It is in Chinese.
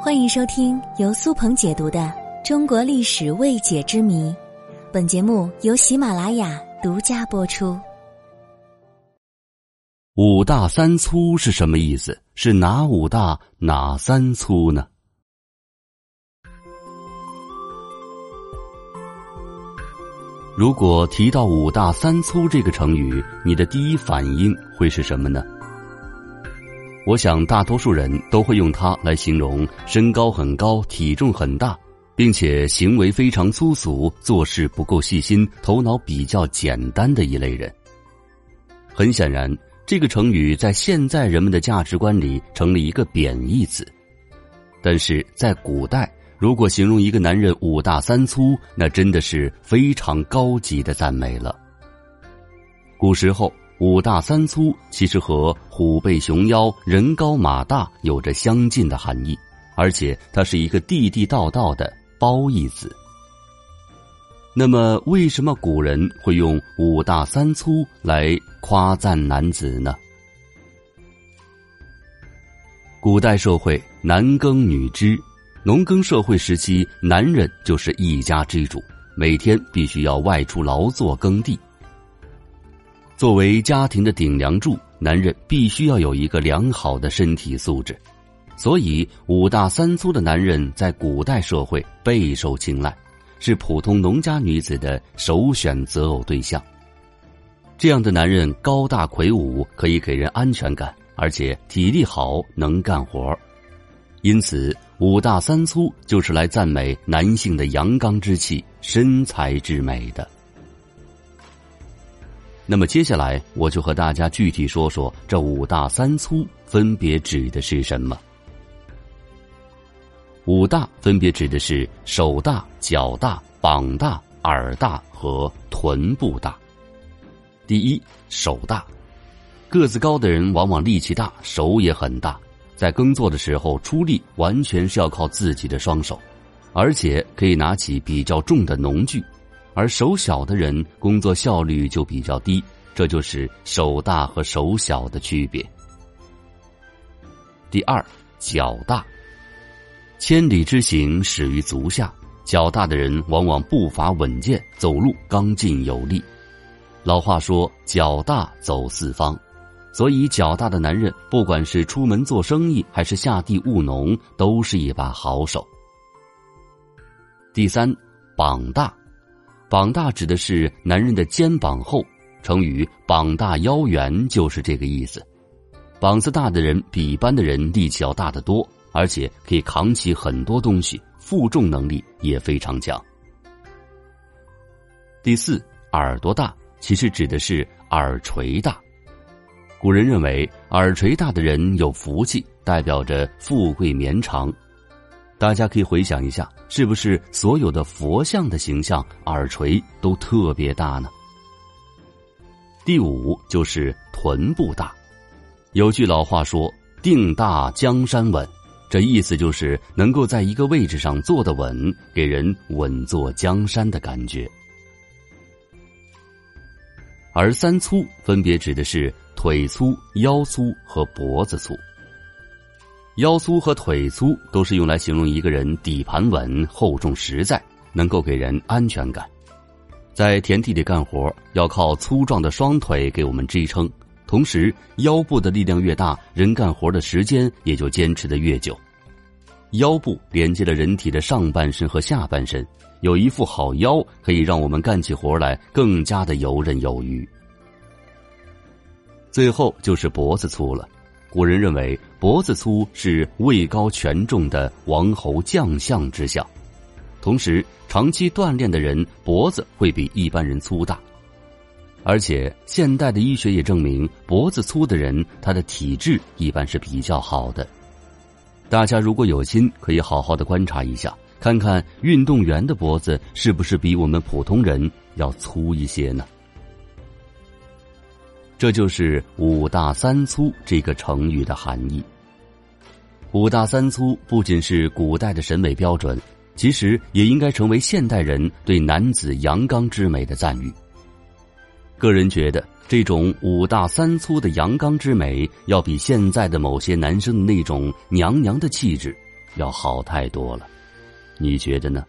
欢迎收听由苏鹏解读的《中国历史未解之谜》，本节目由喜马拉雅独家播出。五大三粗是什么意思？是哪五大哪三粗呢？如果提到“五大三粗”这个成语，你的第一反应会是什么呢？我想，大多数人都会用它来形容身高很高、体重很大，并且行为非常粗俗、做事不够细心、头脑比较简单的一类人。很显然，这个成语在现在人们的价值观里成了一个贬义词。但是在古代，如果形容一个男人五大三粗，那真的是非常高级的赞美了。古时候。五大三粗其实和虎背熊腰、人高马大有着相近的含义，而且它是一个地地道道的褒义词。那么，为什么古人会用五大三粗来夸赞男子呢？古代社会男耕女织，农耕社会时期，男人就是一家之主，每天必须要外出劳作耕地。作为家庭的顶梁柱，男人必须要有一个良好的身体素质，所以五大三粗的男人在古代社会备受青睐，是普通农家女子的首选择偶对象。这样的男人高大魁梧，可以给人安全感，而且体力好，能干活因此，五大三粗就是来赞美男性的阳刚之气、身材之美的。那么接下来，我就和大家具体说说这五大三粗分别指的是什么。五大分别指的是手大、脚大、膀大、耳大和臀部大。第一，手大，个子高的人往往力气大，手也很大，在耕作的时候出力完全是要靠自己的双手，而且可以拿起比较重的农具。而手小的人工作效率就比较低，这就是手大和手小的区别。第二，脚大，千里之行始于足下，脚大的人往往步伐稳健，走路刚劲有力。老话说“脚大走四方”，所以脚大的男人，不管是出门做生意还是下地务农，都是一把好手。第三，膀大。膀大指的是男人的肩膀厚，成语“膀大腰圆”就是这个意思。膀子大的人比一般的人力气要大得多，而且可以扛起很多东西，负重能力也非常强。第四，耳朵大，其实指的是耳垂大。古人认为耳垂大的人有福气，代表着富贵绵长。大家可以回想一下，是不是所有的佛像的形象耳垂都特别大呢？第五就是臀部大，有句老话说“腚大江山稳”，这意思就是能够在一个位置上坐得稳，给人稳坐江山的感觉。而三粗分别指的是腿粗、腰粗和脖子粗。腰粗和腿粗都是用来形容一个人底盘稳、厚重实在，能够给人安全感。在田地里干活，要靠粗壮的双腿给我们支撑，同时腰部的力量越大，人干活的时间也就坚持的越久。腰部连接了人体的上半身和下半身，有一副好腰，可以让我们干起活来更加的游刃有余。最后就是脖子粗了。古人认为脖子粗是位高权重的王侯将相之相，同时长期锻炼的人脖子会比一般人粗大，而且现代的医学也证明脖子粗的人他的体质一般是比较好的。大家如果有心，可以好好的观察一下，看看运动员的脖子是不是比我们普通人要粗一些呢？这就是“五大三粗”这个成语的含义。五大三粗不仅是古代的审美标准，其实也应该成为现代人对男子阳刚之美的赞誉。个人觉得，这种五大三粗的阳刚之美，要比现在的某些男生的那种娘娘的气质，要好太多了。你觉得呢？